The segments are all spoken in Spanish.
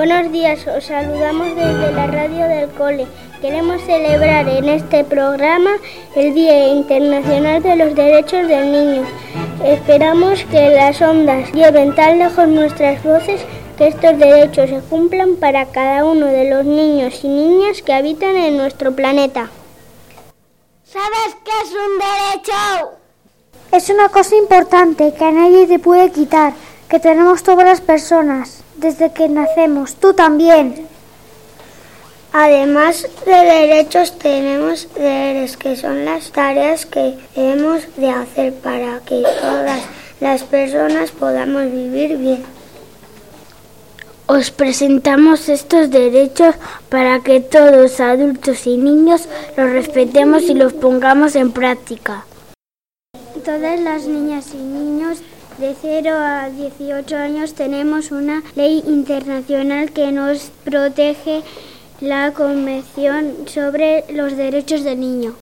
Buenos días, os saludamos desde la radio del cole. Queremos celebrar en este programa el Día Internacional de los Derechos del Niño. Esperamos que las ondas lleven tan lejos nuestras voces que estos derechos se cumplan para cada uno de los niños y niñas que habitan en nuestro planeta. ¿Sabes qué es un derecho? Es una cosa importante que a nadie te puede quitar, que tenemos todas las personas, desde que nacemos, tú también. Además de derechos tenemos deberes, que son las tareas que debemos de hacer para que todas las personas podamos vivir bien. Os presentamos estos derechos para que todos, adultos y niños, los respetemos y los pongamos en práctica. Todas las niñas y niños de 0 a 18 años tenemos una ley internacional que nos protege la Convención sobre los Derechos del Niño.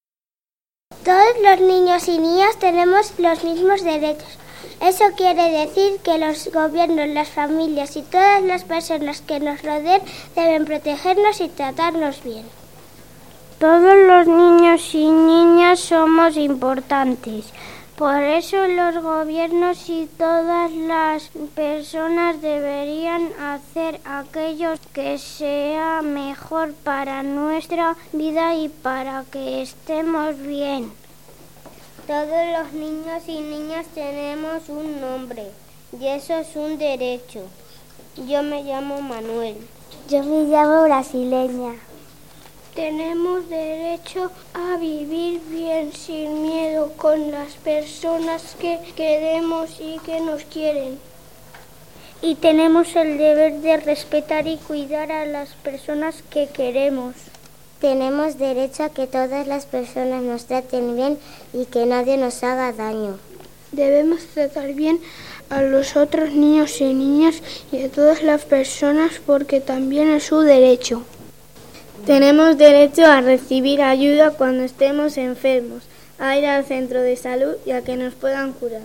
Todos los niños y niñas tenemos los mismos derechos. Eso quiere decir que los gobiernos, las familias y todas las personas que nos rodeen deben protegernos y tratarnos bien. Todos los niños y niñas somos importantes. Por eso los gobiernos y todas las personas deberían hacer aquello que sea mejor para nuestra vida y para que estemos bien. Todos los niños y niñas tenemos un nombre y eso es un derecho. Yo me llamo Manuel. Yo me llamo brasileña. Tenemos derecho a vivir bien sin miedo con las personas que queremos y que nos quieren. Y tenemos el deber de respetar y cuidar a las personas que queremos. Tenemos derecho a que todas las personas nos traten bien y que nadie nos haga daño. Debemos tratar bien a los otros niños y niñas y a todas las personas porque también es su derecho. Tenemos derecho a recibir ayuda cuando estemos enfermos, a ir al centro de salud y a que nos puedan curar.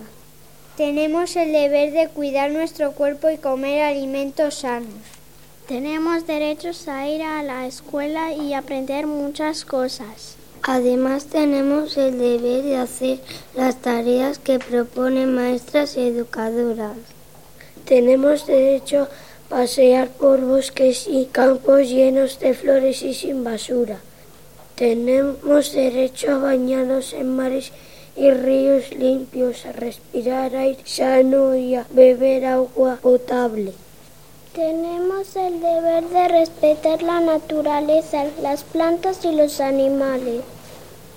Tenemos el deber de cuidar nuestro cuerpo y comer alimentos sanos. Tenemos derechos a ir a la escuela y aprender muchas cosas. Además tenemos el deber de hacer las tareas que proponen maestras educadoras. Tenemos derecho pasear por bosques y campos llenos de flores y sin basura. Tenemos derecho a bañarnos en mares y ríos limpios, a respirar aire sano y a beber agua potable. Tenemos el deber de respetar la naturaleza, las plantas y los animales.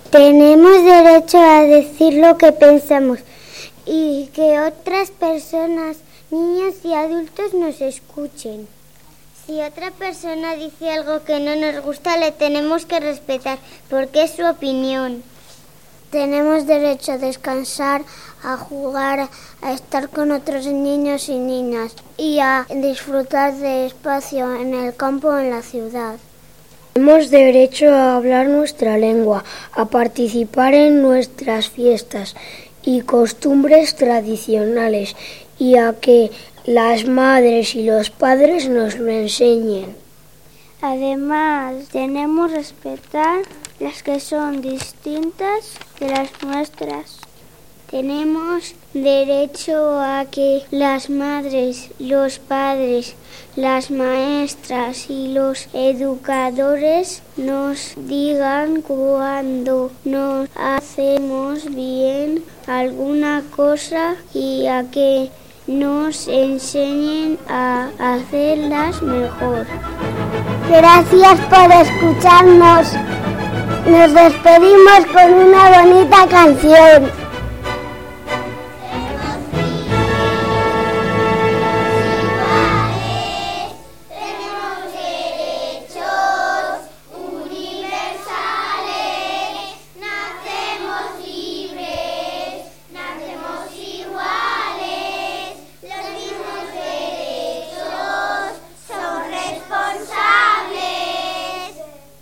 Tenemos derecho a decir lo que pensamos y que otras personas niños y adultos nos escuchen. Si otra persona dice algo que no nos gusta, le tenemos que respetar porque es su opinión. Tenemos derecho a descansar, a jugar, a estar con otros niños y niñas y a disfrutar de espacio en el campo o en la ciudad. Tenemos derecho a hablar nuestra lengua, a participar en nuestras fiestas y costumbres tradicionales y a que las madres y los padres nos lo enseñen. Además, tenemos que respetar las que son distintas de las nuestras. Tenemos derecho a que las madres, los padres, las maestras y los educadores nos digan cuando nos hacemos bien alguna cosa y a que nos enseñen a hacerlas mejor. Gracias por escucharnos. Nos despedimos con una bonita canción.